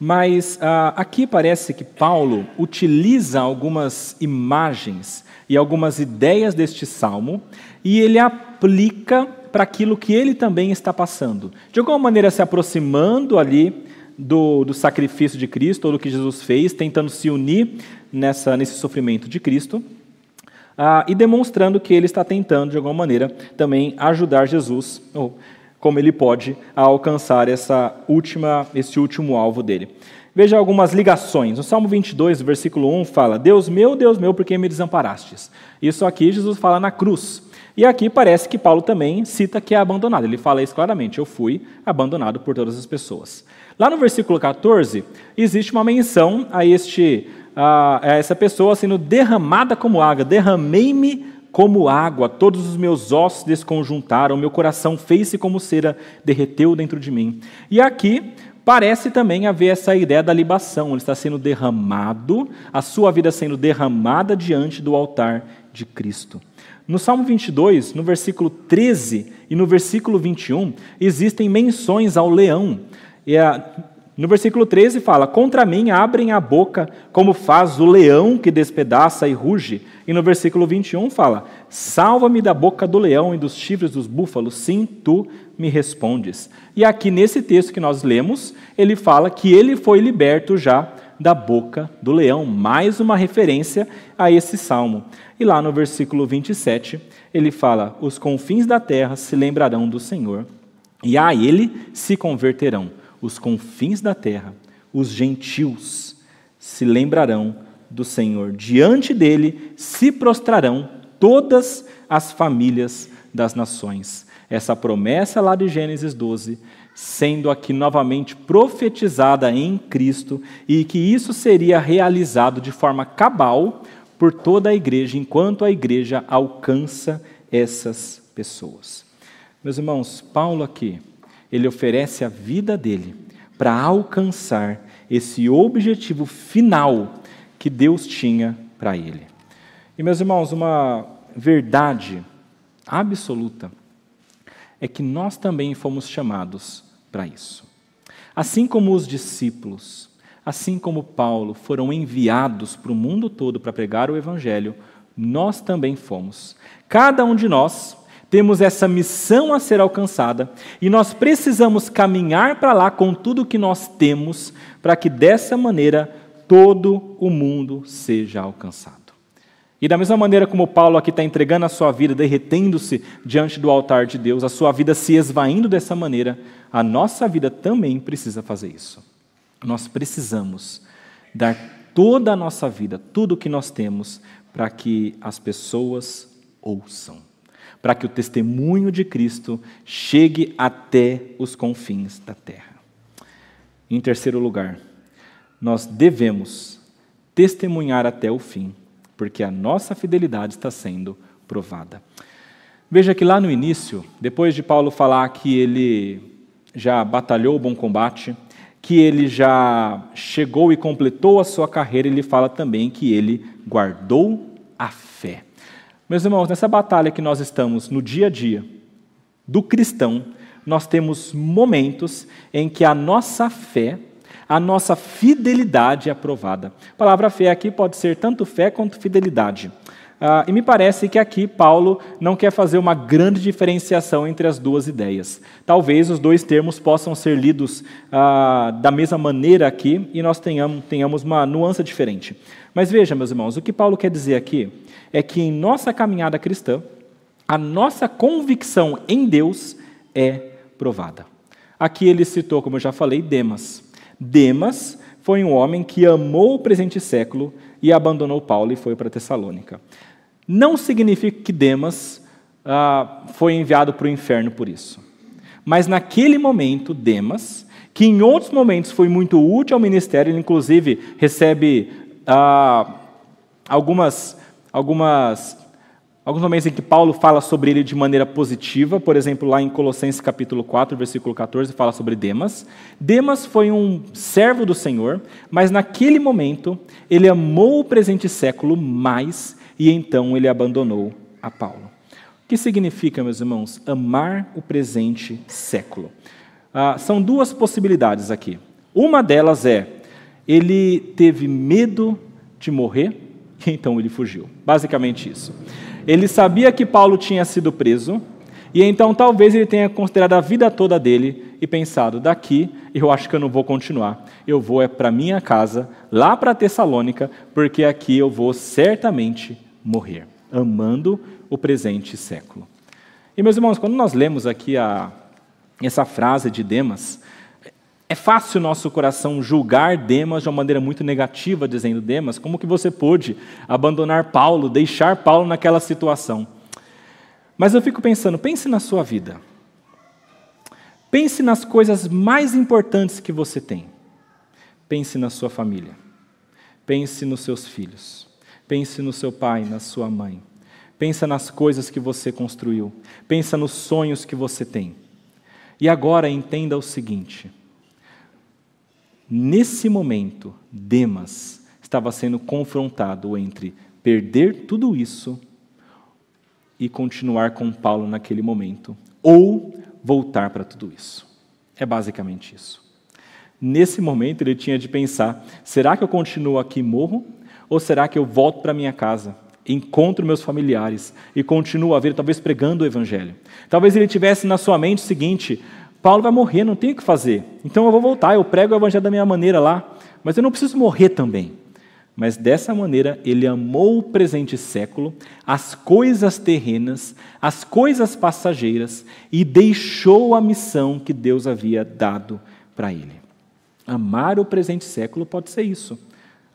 Mas ah, aqui parece que Paulo utiliza algumas imagens e algumas ideias deste salmo e ele aplica para aquilo que ele também está passando. De alguma maneira, se aproximando ali do, do sacrifício de Cristo, ou do que Jesus fez, tentando se unir nessa, nesse sofrimento de Cristo. Ah, e demonstrando que ele está tentando, de alguma maneira, também ajudar Jesus, ou como ele pode alcançar essa última, esse último alvo dele. Veja algumas ligações. No Salmo 22, versículo 1, fala: Deus meu, Deus meu, por que me desamparastes? Isso aqui Jesus fala na cruz. E aqui parece que Paulo também cita que é abandonado. Ele fala isso claramente: Eu fui abandonado por todas as pessoas. Lá no versículo 14, existe uma menção a, este, a essa pessoa sendo derramada como água. Derramei-me como água, todos os meus ossos desconjuntaram, meu coração fez-se como cera, derreteu dentro de mim. E aqui parece também haver essa ideia da libação, ele está sendo derramado, a sua vida sendo derramada diante do altar de Cristo. No Salmo 22, no versículo 13 e no versículo 21, existem menções ao leão. E a, no versículo 13 fala: Contra mim abrem a boca, como faz o leão que despedaça e ruge. E no versículo 21 fala: Salva-me da boca do leão e dos chifres dos búfalos, sim, tu me respondes. E aqui nesse texto que nós lemos, ele fala que ele foi liberto já da boca do leão, mais uma referência a esse salmo. E lá no versículo 27, ele fala: Os confins da terra se lembrarão do Senhor, e a ele se converterão os confins da terra, os gentios, se lembrarão do Senhor. Diante dele se prostrarão todas as famílias das nações. Essa promessa lá de Gênesis 12, sendo aqui novamente profetizada em Cristo, e que isso seria realizado de forma cabal por toda a igreja, enquanto a igreja alcança essas pessoas. Meus irmãos, Paulo aqui ele oferece a vida dele para alcançar esse objetivo final que Deus tinha para ele. E, meus irmãos, uma verdade absoluta é que nós também fomos chamados para isso. Assim como os discípulos, assim como Paulo foram enviados para o mundo todo para pregar o Evangelho, nós também fomos. Cada um de nós temos essa missão a ser alcançada e nós precisamos caminhar para lá com tudo o que nós temos, para que dessa maneira todo o mundo seja alcançado. E da mesma maneira como Paulo aqui está entregando a sua vida, derretendo-se diante do altar de Deus, a sua vida se esvaindo dessa maneira, a nossa vida também precisa fazer isso. Nós precisamos dar toda a nossa vida, tudo o que nós temos, para que as pessoas ouçam para que o testemunho de Cristo chegue até os confins da terra. Em terceiro lugar, nós devemos testemunhar até o fim, porque a nossa fidelidade está sendo provada. Veja que lá no início, depois de Paulo falar que ele já batalhou o bom combate, que ele já chegou e completou a sua carreira, ele fala também que ele guardou. Meus irmãos, nessa batalha que nós estamos no dia a dia do cristão, nós temos momentos em que a nossa fé, a nossa fidelidade é aprovada. A palavra fé aqui pode ser tanto fé quanto fidelidade. Ah, e me parece que aqui Paulo não quer fazer uma grande diferenciação entre as duas ideias. Talvez os dois termos possam ser lidos ah, da mesma maneira aqui e nós tenhamos, tenhamos uma nuance diferente. Mas veja, meus irmãos, o que Paulo quer dizer aqui é que em nossa caminhada cristã, a nossa convicção em Deus é provada. Aqui ele citou, como eu já falei, Demas. Demas foi um homem que amou o presente século e abandonou Paulo e foi para Tessalônica. Não significa que Demas ah, foi enviado para o inferno por isso. Mas naquele momento, Demas, que em outros momentos foi muito útil ao ministério, ele inclusive recebe ah, algumas, algumas Alguns momentos em que Paulo fala sobre ele de maneira positiva, por exemplo, lá em Colossenses capítulo 4, versículo 14, fala sobre Demas. Demas foi um servo do Senhor, mas naquele momento ele amou o presente século mais e então ele abandonou a Paulo. O que significa, meus irmãos, amar o presente século? Ah, são duas possibilidades aqui. Uma delas é ele teve medo de morrer, então ele fugiu. Basicamente isso. Ele sabia que Paulo tinha sido preso, e então talvez ele tenha considerado a vida toda dele e pensado: daqui eu acho que eu não vou continuar. Eu vou é para minha casa, lá para Tessalônica, porque aqui eu vou certamente morrer, amando o presente século. E meus irmãos, quando nós lemos aqui a, essa frase de Demas, é fácil nosso coração julgar Demas de uma maneira muito negativa, dizendo: Demas, como que você pôde abandonar Paulo, deixar Paulo naquela situação? Mas eu fico pensando, pense na sua vida. Pense nas coisas mais importantes que você tem. Pense na sua família. Pense nos seus filhos. Pense no seu pai, na sua mãe. Pensa nas coisas que você construiu. Pensa nos sonhos que você tem. E agora entenda o seguinte: Nesse momento, Demas estava sendo confrontado entre perder tudo isso e continuar com Paulo naquele momento, ou voltar para tudo isso. É basicamente isso. Nesse momento, ele tinha de pensar: será que eu continuo aqui e morro? Ou será que eu volto para minha casa, encontro meus familiares e continuo a ver, talvez pregando o Evangelho? Talvez ele tivesse na sua mente o seguinte: Paulo vai morrer, não tem o que fazer. Então eu vou voltar, eu prego o evangelho da minha maneira lá, mas eu não preciso morrer também. Mas dessa maneira ele amou o presente século, as coisas terrenas, as coisas passageiras e deixou a missão que Deus havia dado para ele. Amar o presente século pode ser isso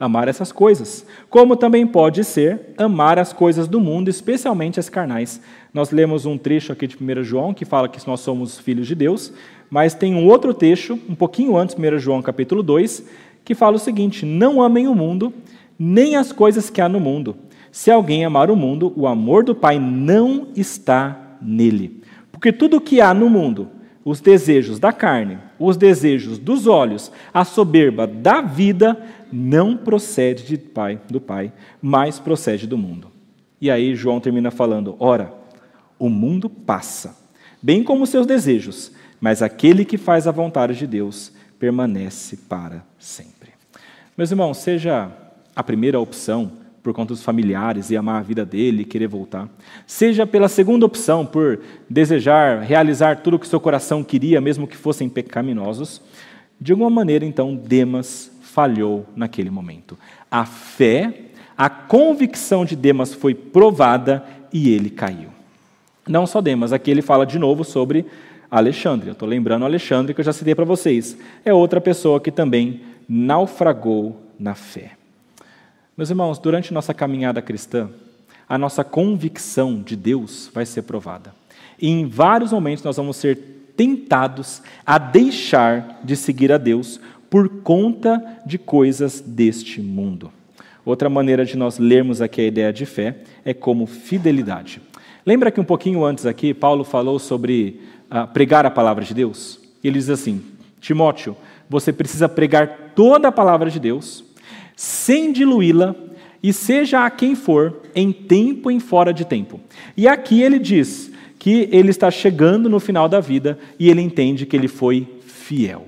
amar essas coisas, como também pode ser amar as coisas do mundo, especialmente as carnais. Nós lemos um trecho aqui de 1 João que fala que nós somos filhos de Deus, mas tem um outro trecho, um pouquinho antes, 1 João capítulo 2, que fala o seguinte: Não amem o mundo, nem as coisas que há no mundo. Se alguém amar o mundo, o amor do Pai não está nele. Porque tudo o que há no mundo, os desejos da carne, os desejos dos olhos, a soberba da vida, não procede de pai, do Pai, mas procede do mundo. E aí João termina falando: Ora, o mundo passa, bem como seus desejos, mas aquele que faz a vontade de Deus permanece para sempre. Meus irmãos, seja a primeira opção por conta dos familiares e amar a vida dele e querer voltar, seja pela segunda opção por desejar realizar tudo o que seu coração queria, mesmo que fossem pecaminosos, de alguma maneira então Demas falhou naquele momento. A fé, a convicção de Demas foi provada e ele caiu. Não só Demas, aqui ele fala de novo sobre Alexandre. Eu estou lembrando Alexandre que eu já citei para vocês. É outra pessoa que também naufragou na fé. Meus irmãos, durante nossa caminhada cristã, a nossa convicção de Deus vai ser provada. E em vários momentos nós vamos ser tentados a deixar de seguir a Deus por conta de coisas deste mundo. Outra maneira de nós lermos aqui a ideia de fé é como fidelidade. Lembra que um pouquinho antes aqui, Paulo falou sobre uh, pregar a palavra de Deus? Ele diz assim: Timóteo, você precisa pregar toda a palavra de Deus, sem diluí-la e seja a quem for, em tempo e fora de tempo. E aqui ele diz que ele está chegando no final da vida e ele entende que ele foi fiel.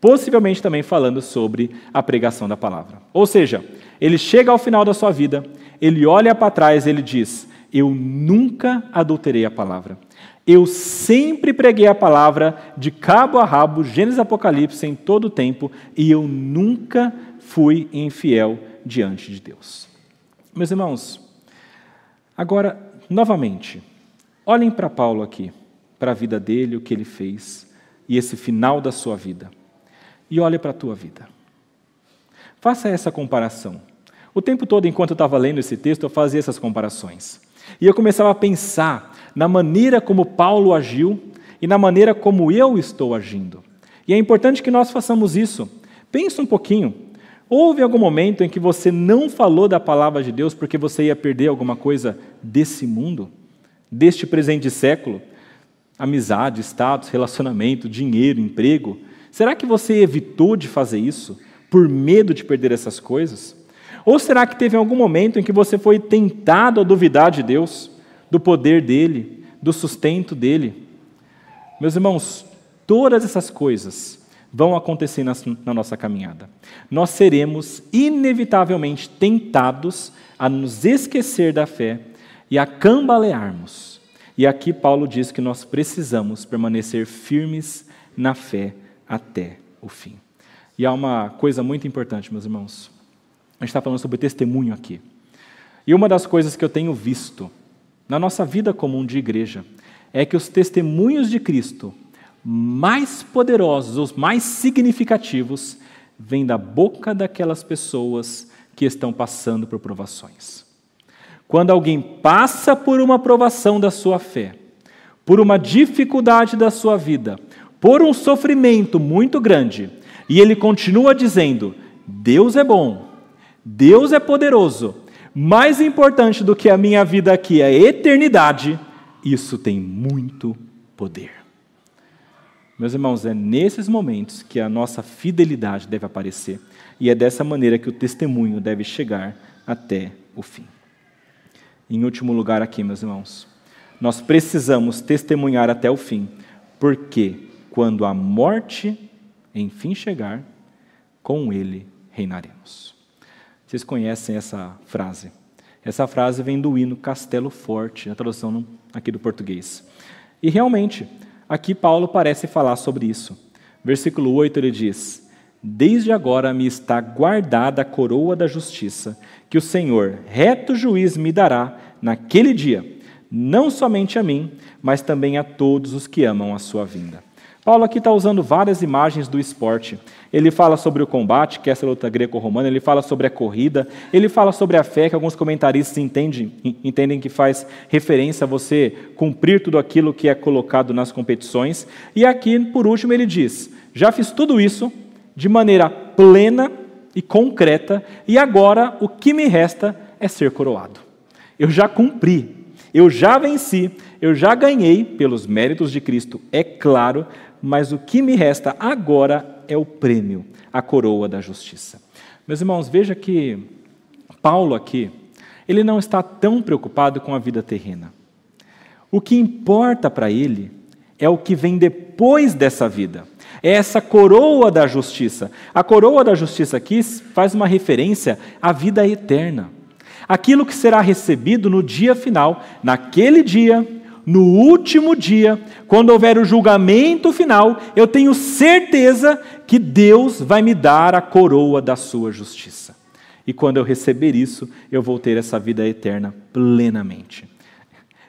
Possivelmente também falando sobre a pregação da palavra. Ou seja, ele chega ao final da sua vida, ele olha para trás e ele diz: Eu nunca adulterei a palavra. Eu sempre preguei a palavra de cabo a rabo, Gênesis Apocalipse, em todo o tempo, e eu nunca fui infiel diante de Deus. Meus irmãos, agora, novamente, olhem para Paulo aqui, para a vida dele, o que ele fez, e esse final da sua vida. E olhe para a tua vida. Faça essa comparação. O tempo todo, enquanto eu estava lendo esse texto, eu fazia essas comparações. E eu começava a pensar na maneira como Paulo agiu e na maneira como eu estou agindo. E é importante que nós façamos isso. Pense um pouquinho. Houve algum momento em que você não falou da palavra de Deus porque você ia perder alguma coisa desse mundo, deste presente século? Amizade, status, relacionamento, dinheiro, emprego. Será que você evitou de fazer isso por medo de perder essas coisas? Ou será que teve algum momento em que você foi tentado a duvidar de Deus? do poder dele, do sustento dele. Meus irmãos, todas essas coisas vão acontecer na, na, nossa caminhada. Nós seremos inevitavelmente tentados a nos esquecer da fé e a cambalearmos. E aqui Paulo diz que nós precisamos permanecer firmes na fé até o fim. E há uma coisa muito importante, meus irmãos. A gente está falando sobre testemunho aqui. E uma das coisas que eu tenho visto na nossa vida comum de igreja é que os testemunhos de Cristo mais poderosos, os mais significativos, vêm da boca daquelas pessoas que estão passando por provações. Quando alguém passa por uma provação da sua fé, por uma dificuldade da sua vida, por um sofrimento muito grande, e ele continua dizendo: Deus é bom, Deus é poderoso, mais importante do que a minha vida aqui é a eternidade, isso tem muito poder. Meus irmãos, é nesses momentos que a nossa fidelidade deve aparecer, e é dessa maneira que o testemunho deve chegar até o fim. Em último lugar, aqui, meus irmãos, nós precisamos testemunhar até o fim, porque quando a morte enfim chegar, com ele reinaremos. Vocês conhecem essa frase. Essa frase vem do hino Castelo Forte, a tradução aqui do português. E realmente, aqui Paulo parece falar sobre isso. Versículo 8 ele diz: Desde agora me está guardada a coroa da justiça, que o Senhor, reto juiz, me dará naquele dia, não somente a mim, mas também a todos os que amam a sua vinda. Paulo aqui está usando várias imagens do esporte. Ele fala sobre o combate, que é essa luta greco-romana, ele fala sobre a corrida, ele fala sobre a fé, que alguns comentaristas entendem, entendem que faz referência a você cumprir tudo aquilo que é colocado nas competições. E aqui, por último, ele diz: Já fiz tudo isso de maneira plena e concreta, e agora o que me resta é ser coroado. Eu já cumpri, eu já venci, eu já ganhei pelos méritos de Cristo, é claro, mas o que me resta agora é o prêmio, a coroa da justiça. Meus irmãos, veja que Paulo aqui, ele não está tão preocupado com a vida terrena. O que importa para ele é o que vem depois dessa vida. É essa coroa da justiça. A coroa da justiça aqui faz uma referência à vida eterna. Aquilo que será recebido no dia final, naquele dia, no último dia, quando houver o julgamento final, eu tenho certeza que Deus vai me dar a coroa da sua justiça. E quando eu receber isso, eu vou ter essa vida eterna plenamente.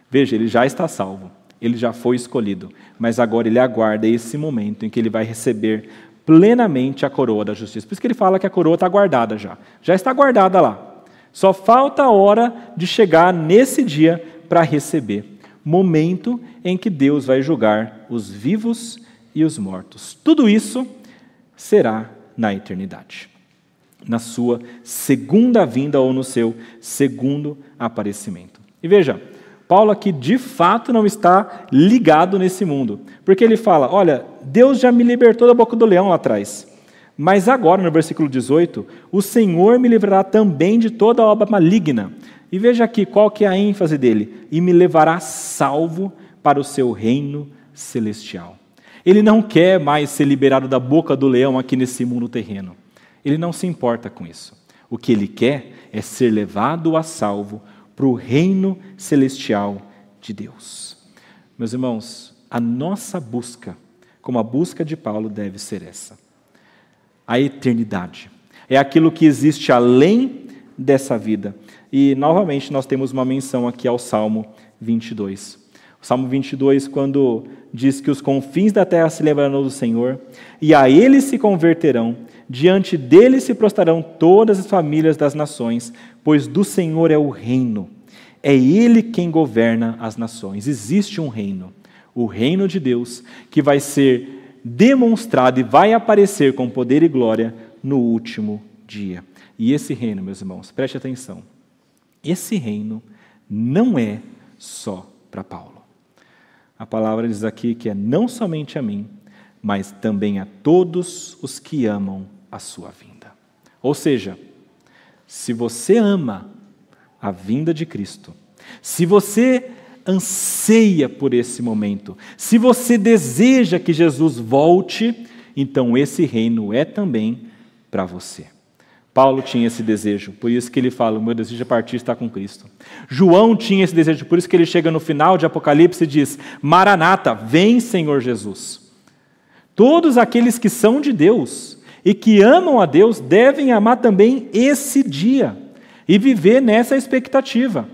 Veja, ele já está salvo, ele já foi escolhido, mas agora ele aguarda esse momento em que ele vai receber plenamente a coroa da justiça. Por isso que ele fala que a coroa está guardada já. Já está guardada lá. Só falta a hora de chegar nesse dia para receber momento em que Deus vai julgar os vivos e os mortos. Tudo isso será na eternidade, na sua segunda vinda ou no seu segundo aparecimento. E veja, Paulo aqui de fato não está ligado nesse mundo, porque ele fala: olha, Deus já me libertou da boca do leão lá atrás, Mas agora, no versículo 18, o Senhor me livrará também de toda obra maligna. E veja aqui qual que é a ênfase dele: e me levará salvo para o seu reino celestial. Ele não quer mais ser liberado da boca do leão aqui nesse mundo terreno. Ele não se importa com isso. O que ele quer é ser levado a salvo para o reino celestial de Deus. Meus irmãos, a nossa busca, como a busca de Paulo, deve ser essa: a eternidade. É aquilo que existe além dessa vida. E, novamente, nós temos uma menção aqui ao Salmo 22. O Salmo 22, quando diz que os confins da terra se lembrarão do Senhor, e a ele se converterão, diante dele se prostrarão todas as famílias das nações, pois do Senhor é o reino. É ele quem governa as nações. Existe um reino, o reino de Deus, que vai ser demonstrado e vai aparecer com poder e glória no último dia. E esse reino, meus irmãos, preste atenção. Esse reino não é só para Paulo. A palavra diz aqui que é não somente a mim, mas também a todos os que amam a sua vinda. Ou seja, se você ama a vinda de Cristo, se você anseia por esse momento, se você deseja que Jesus volte, então esse reino é também para você. Paulo tinha esse desejo, por isso que ele fala: o meu desejo é partir estar com Cristo. João tinha esse desejo, por isso que ele chega no final de Apocalipse e diz: Maranata, vem Senhor Jesus. Todos aqueles que são de Deus e que amam a Deus devem amar também esse dia e viver nessa expectativa.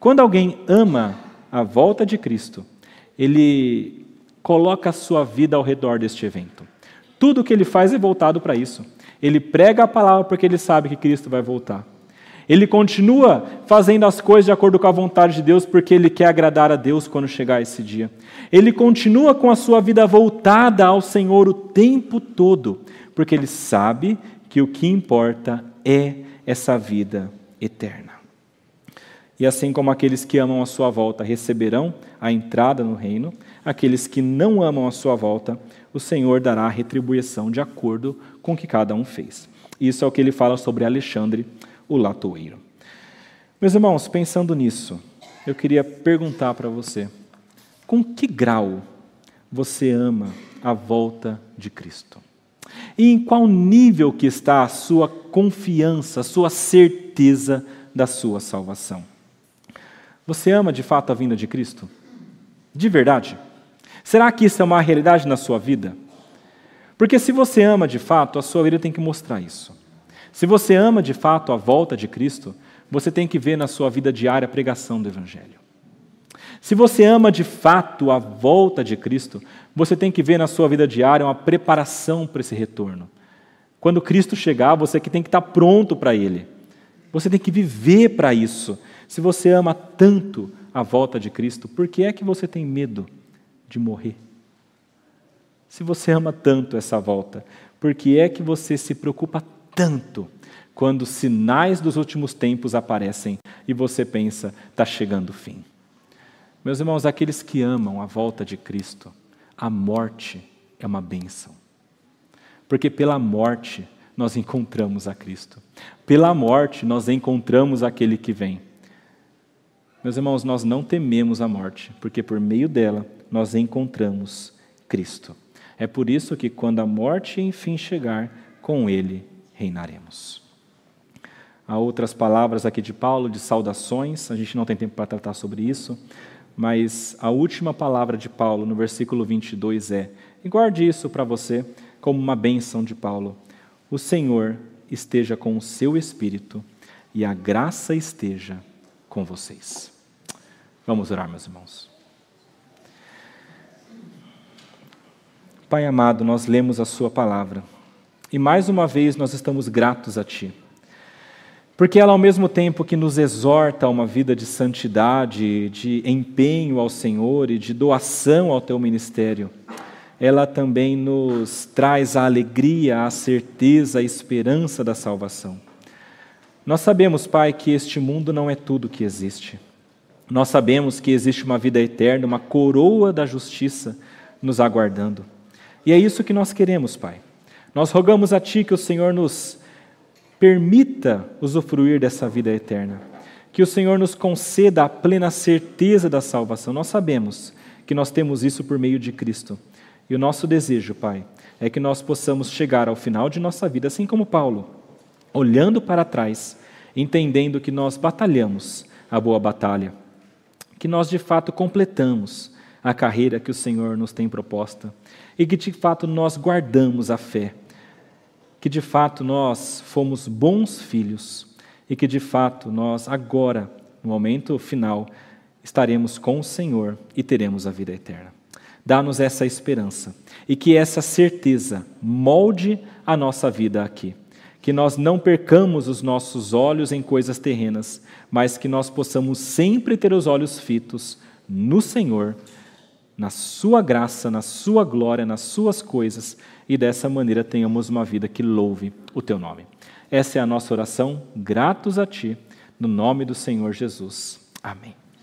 Quando alguém ama a volta de Cristo, ele coloca a sua vida ao redor deste evento. Tudo o que ele faz é voltado para isso. Ele prega a palavra porque ele sabe que Cristo vai voltar. Ele continua fazendo as coisas de acordo com a vontade de Deus porque ele quer agradar a Deus quando chegar esse dia. Ele continua com a sua vida voltada ao Senhor o tempo todo, porque ele sabe que o que importa é essa vida eterna. E assim como aqueles que amam a sua volta receberão a entrada no reino, aqueles que não amam a sua volta, o Senhor dará a retribuição de acordo com o que cada um fez. Isso é o que ele fala sobre Alexandre, o latoeiro. Meus irmãos, pensando nisso, eu queria perguntar para você: com que grau você ama a volta de Cristo? E em qual nível que está a sua confiança, a sua certeza da sua salvação? Você ama de fato a vinda de Cristo? De verdade? Será que isso é uma realidade na sua vida? Porque se você ama de fato, a sua vida tem que mostrar isso. Se você ama de fato a volta de Cristo, você tem que ver na sua vida diária a pregação do Evangelho. Se você ama de fato a volta de Cristo, você tem que ver na sua vida diária uma preparação para esse retorno. Quando Cristo chegar, você que tem que estar pronto para Ele. Você tem que viver para isso. Se você ama tanto a volta de Cristo, por que é que você tem medo de morrer? Se você ama tanto essa volta, por que é que você se preocupa tanto quando sinais dos últimos tempos aparecem e você pensa, está chegando o fim? Meus irmãos, aqueles que amam a volta de Cristo, a morte é uma bênção. Porque pela morte nós encontramos a Cristo. Pela morte nós encontramos aquele que vem. Meus irmãos, nós não tememos a morte, porque por meio dela nós encontramos Cristo. É por isso que, quando a morte enfim chegar, com ele reinaremos. Há outras palavras aqui de Paulo, de saudações, a gente não tem tempo para tratar sobre isso, mas a última palavra de Paulo no versículo 22 é: e guarde isso para você como uma bênção de Paulo. O Senhor esteja com o seu espírito e a graça esteja com vocês. Vamos orar, meus irmãos. Pai amado, nós lemos a Sua palavra e mais uma vez nós estamos gratos a Ti, porque ela, ao mesmo tempo que nos exorta a uma vida de santidade, de empenho ao Senhor e de doação ao Teu ministério, ela também nos traz a alegria, a certeza, a esperança da salvação. Nós sabemos, Pai, que este mundo não é tudo que existe. Nós sabemos que existe uma vida eterna, uma coroa da justiça nos aguardando. E é isso que nós queremos, Pai. Nós rogamos a Ti que o Senhor nos permita usufruir dessa vida eterna. Que o Senhor nos conceda a plena certeza da salvação. Nós sabemos que nós temos isso por meio de Cristo. E o nosso desejo, Pai, é que nós possamos chegar ao final de nossa vida, assim como Paulo, olhando para trás, entendendo que nós batalhamos a boa batalha, que nós de fato completamos a carreira que o Senhor nos tem proposta e que de fato nós guardamos a fé que de fato nós fomos bons filhos e que de fato nós agora, no momento final, estaremos com o Senhor e teremos a vida eterna. Dá-nos essa esperança e que essa certeza molde a nossa vida aqui. Que nós não percamos os nossos olhos em coisas terrenas, mas que nós possamos sempre ter os olhos fitos no Senhor na Sua graça, na Sua glória, nas Suas coisas, e dessa maneira tenhamos uma vida que louve o Teu nome. Essa é a nossa oração, gratos a Ti, no nome do Senhor Jesus. Amém.